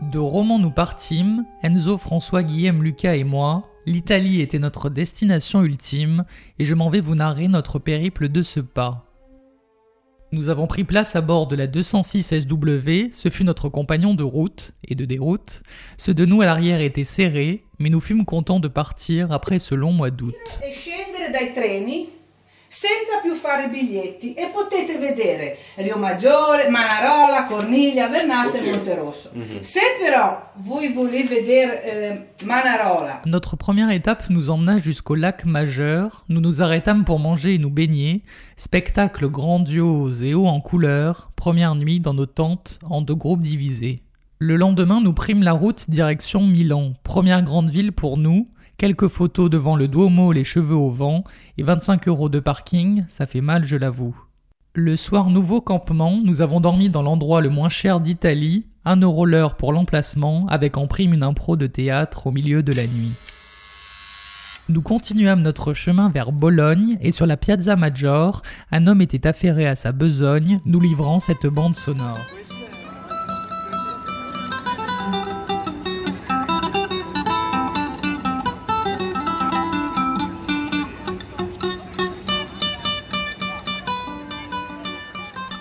De Romans nous partîmes, Enzo, François, Guillaume, Lucas et moi. L'Italie était notre destination ultime, et je m'en vais vous narrer notre périple de ce pas. Nous avons pris place à bord de la 206 SW, ce fut notre compagnon de route et de déroute. Ceux de nous à l'arrière étaient serrés, mais nous fûmes contents de partir après ce long mois d'août. Senza più fare biglietti e potete vedere Rio Maggiore, Manarola, Corniglia, Vernazza e Monterosso. Se però voi volete vedere eh, Manarola, Notre première étape nous emmena jusqu'au lac Majeur. Nous nous arrêtâmes pour manger et nous baigner. Spectacle grandiose et haut en couleur. Première nuit dans nos tentes en deux groupes divisés. Le lendemain, nous prîmes la route direction Milan. Première grande ville pour nous. Quelques photos devant le Duomo, les cheveux au vent, et 25 euros de parking, ça fait mal, je l'avoue. Le soir, nouveau campement, nous avons dormi dans l'endroit le moins cher d'Italie, un euro l'heure pour l'emplacement, avec en prime une impro de théâtre au milieu de la nuit. Nous continuâmes notre chemin vers Bologne, et sur la Piazza Maggiore, un homme était affairé à sa besogne, nous livrant cette bande sonore.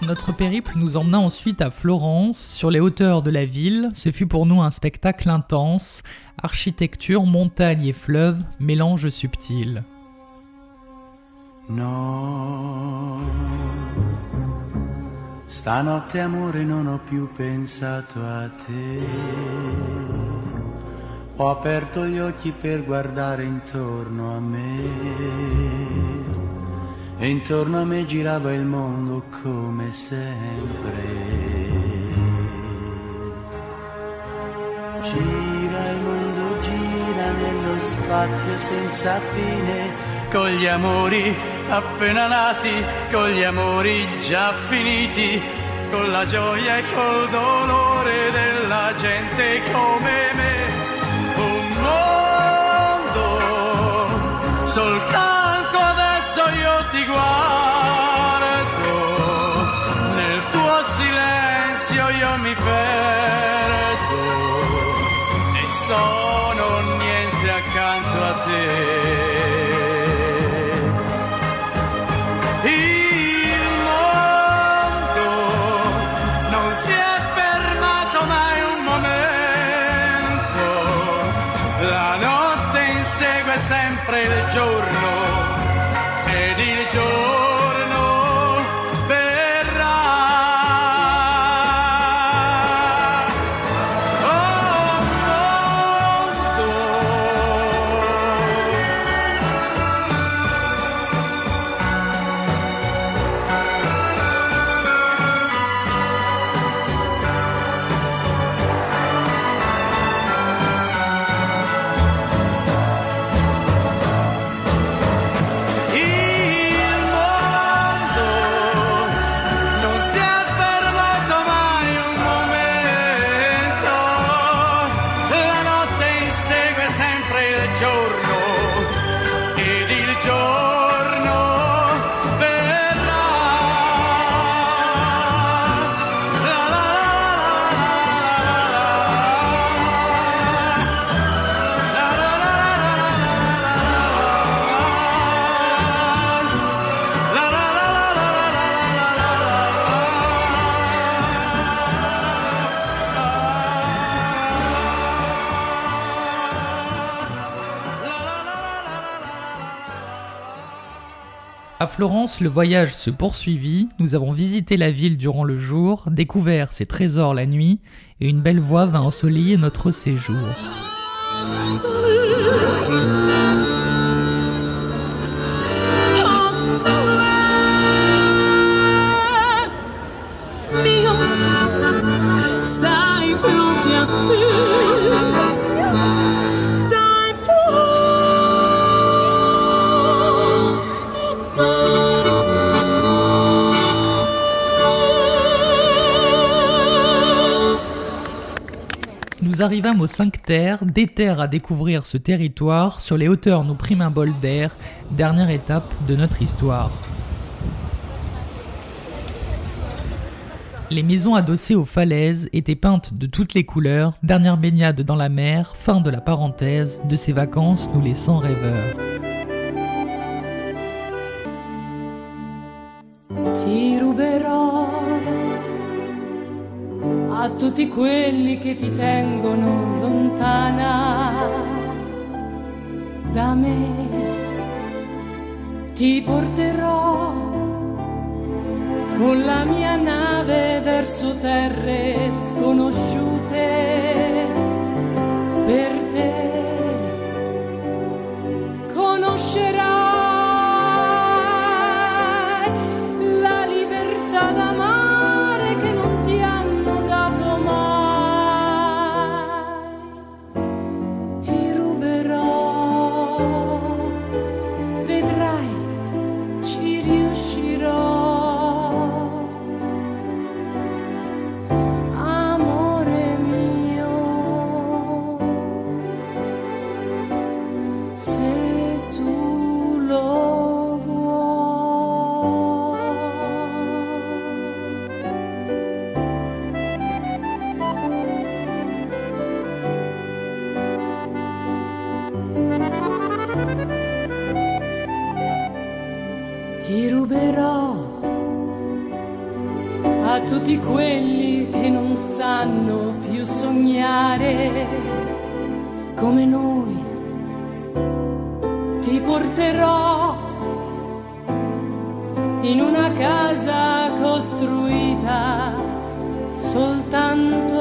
Notre périple nous emmena ensuite à Florence, sur les hauteurs de la ville. Ce fut pour nous un spectacle intense. Architecture, montagne et fleuve, mélange subtil. No, stanotte amore non ho pensato a te. Ho aperto gli occhi per guardare intorno a me. E intorno a me girava il mondo come sempre. Gira il mondo, gira nello spazio senza fine, con gli amori appena nati, con gli amori già finiti, con la gioia e col dolore della gente come sono niente accanto a te. Il mondo non si è fermato mai un momento, la notte insegue sempre il giorno ed il giorno À Florence, le voyage se poursuivit. Nous avons visité la ville durant le jour, découvert ses trésors la nuit, et une belle voix vint ensoleiller notre séjour. Arrivâmes aux cinq terres, des terres à découvrir ce territoire. Sur les hauteurs, nous prîmes un bol d'air, dernière étape de notre histoire. Les maisons adossées aux falaises étaient peintes de toutes les couleurs, dernière baignade dans la mer, fin de la parenthèse, de ces vacances nous laissant rêveurs. A tutti quelli che ti tengono lontana da me. Ti porterò con la mia nave verso terre sconosciute per te. Conoscerai tu lo vuoi. Ti ruberò a tutti quelli che non sanno più sognare come noi. Ti porterò in una casa costruita soltanto